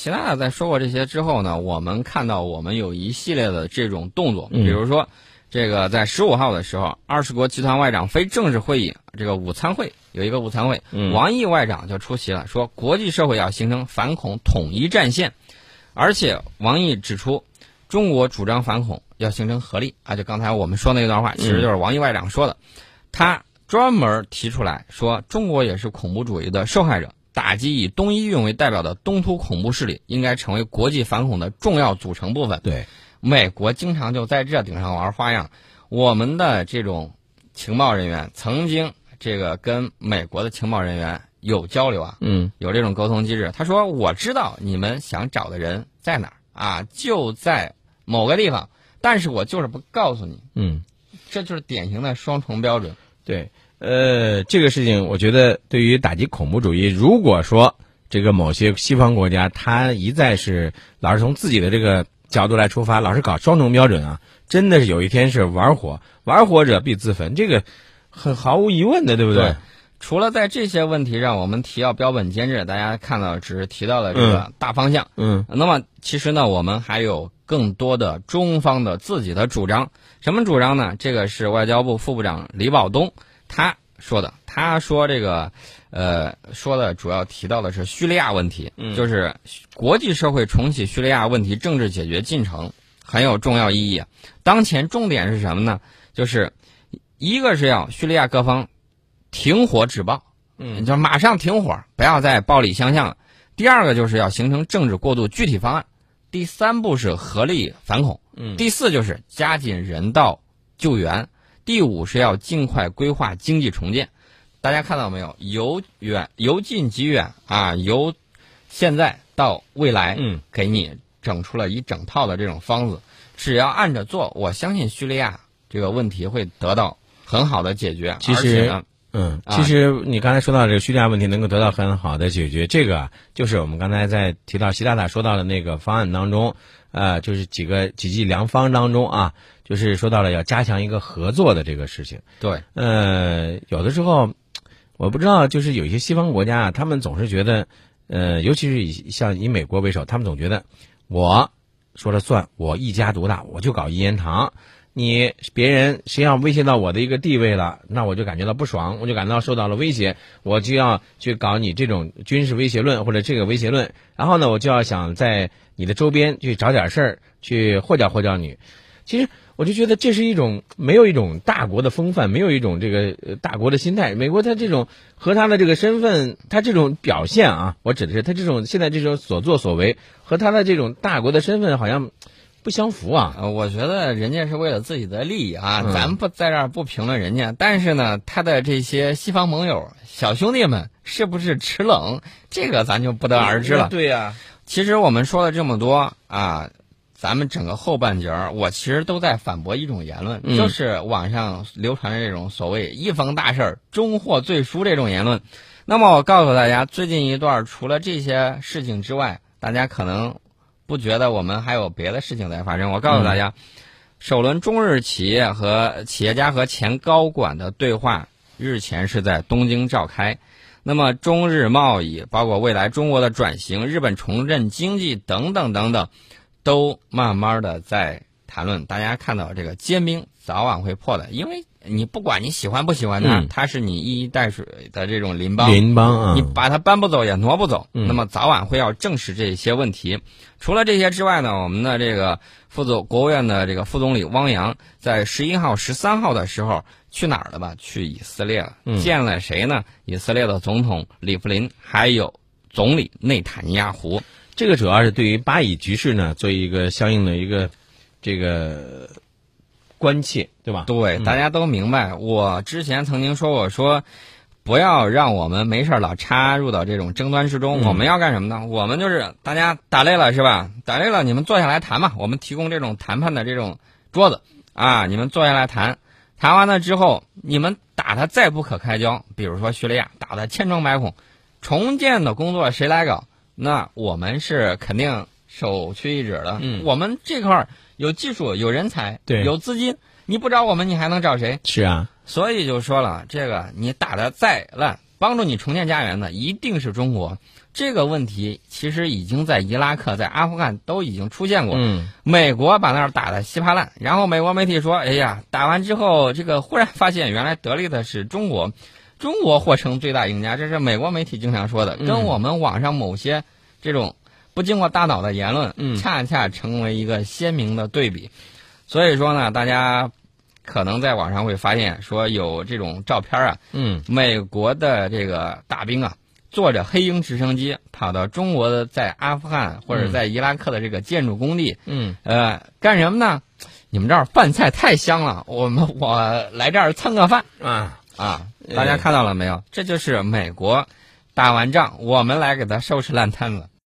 习大大在说过这些之后呢，我们看到我们有一系列的这种动作，嗯。比如说，这个在十五号的时候，二十国集团外长非正式会议这个午餐会有一个午餐会，嗯。王毅外长就出席了，说国际社会要形成反恐统一战线，而且王毅指出，中国主张反恐要形成合力。啊，就刚才我们说那段话，其实就是王毅外长说的，他专门提出来说，中国也是恐怖主义的受害者。打击以东伊运为代表的东突恐怖势力，应该成为国际反恐的重要组成部分。对，美国经常就在这顶上玩花样。我们的这种情报人员曾经这个跟美国的情报人员有交流啊，嗯有这种沟通机制。他说：“我知道你们想找的人在哪儿啊，就在某个地方，但是我就是不告诉你。嗯，这就是典型的双重标准。对，呃，这个事情我觉得对于打击恐怖主义，如果说这个某些西方国家他一再是老是从自己的这个角度来出发，老是搞双重标准啊，真的是有一天是玩火，玩火者必自焚，这个很毫无疑问的，对不对？除了在这些问题上我们提到标本兼治，大家看到只是提到了这个大方向。嗯那么其实呢，我们还有更多的中方的自己的主张。什么主张呢？这个是外交部副部长李保东他说的。他说这个，呃，说的主要提到的是叙利亚问题，嗯就是国际社会重启叙利亚问题政治解决进程很有重要意义。当前重点是什么呢？就是一个是要叙利亚各方停火止暴，嗯就马上停火，不要再暴力相向了。第二个就是要形成政治过渡具体方案。第三步是合力反恐。嗯第四就是加紧人道救援。第五是要尽快规划经济重建。大家看到没有？由远由近及远啊，由现在到未来，嗯，给你整出了一整套的这种方子。只要按着做，我相信叙利亚这个问题会得到很好的解决。其实呢，嗯，啊其实你刚才说到这个叙利亚问题能够得到很好的解决，这个啊就是我们刚才在提到习大大说到的那个方案当中，呃，就是几个几剂良方当中啊，就是说到了要加强一个合作的这个事情。对，呃，有的时候我不知道，就是有一些西方国家啊，他们总是觉得，呃，尤其是以像以美国为首，他们总觉得我说了算，我一家独大，我就搞一言堂。你别人谁要威胁到我的一个地位了，那我就感觉到不爽，我就感到受到了威胁，我就要去搞你这种军事威胁论或者这个威胁论，然后呢，我就要想在你的周边去找点事儿，去祸搅祸搅你。其实我就觉得这是一种没有一种大国的风范，没有一种这个大国的心态。美国他这种和他的这个身份，他这种表现啊，我指的是他这种现在这种所作所为和他的这种大国的身份好像不相符啊。呃，我觉得人家是为了自己的利益啊，嗯咱不在这儿不评论人家，但是呢，他的这些西方盟友、小兄弟们是不是吃冷，这个咱就不得而知了。对呀、其实我们说了这么多啊，咱们整个后半截儿，我其实都在反驳一种言论，嗯就是网上流传的这种所谓“一逢大事儿终获罪书”这种言论。那么我告诉大家，最近一段除了这些事情之外，大家可能不觉得我们还有别的事情在发生。我告诉大家，首轮中日企业和企业家和前高管的对话日前是在东京召开。那么中日贸易，包括未来中国的转型、日本重振经济等等等等，都慢慢的在谈论。大家看到这个坚冰早晚会破的，因为你不管你喜欢不喜欢它，嗯它是你一衣带水的这种邻邦，邻邦啊，你把它搬不走也挪不走，嗯那么早晚会要正视这些问题。除了这些之外呢，我们的这个副总国务院的这个副总理汪洋在十一号、十三号的时候去哪儿了吧？去以色列了，嗯见了谁呢？以色列的总统里弗林，还有总理内塔尼亚胡。这个主要是对于巴以局势呢做一个相应的一个这个关切，对吧？对，大家都明白。我之前曾经说过，说不要让我们没事儿老插入到这种争端之中。嗯我们要干什么呢？我们就是大家打累了是吧？打累了，你们坐下来谈嘛。我们提供这种谈判的这种桌子啊，你们坐下来谈。谈完了之后，你们打他再不可开交，比如说叙利亚打的千疮百孔，重建的工作谁来搞？那我们是肯定首屈一指的。嗯我们这块儿有技术、有人才、对有资金，你不找我们，你还能找谁？是啊，所以就说了，这个你打的再烂，帮助你重建家园的一定是中国。这个问题其实已经在伊拉克、在阿富汗都已经出现过。嗯美国把那儿打的稀巴烂，然后美国媒体说：“哎呀，打完之后，这个忽然发现原来得利的是中国，中国或成最大赢家。”这是美国媒体经常说的，嗯跟我们网上某些这种不经过大脑的言论，嗯恰恰成为一个鲜明的对比。所以说呢，大家可能在网上会发现说有这种照片啊，嗯美国的这个大兵啊，坐着黑鹰直升机跑到中国的在阿富汗或者在伊拉克的这个建筑工地，嗯呃，干什么呢？你们这儿饭菜太香了，我们我来这儿蹭个饭啊，啊！大家看到了没有？这就是美国打完仗，我们来给他收拾烂摊子。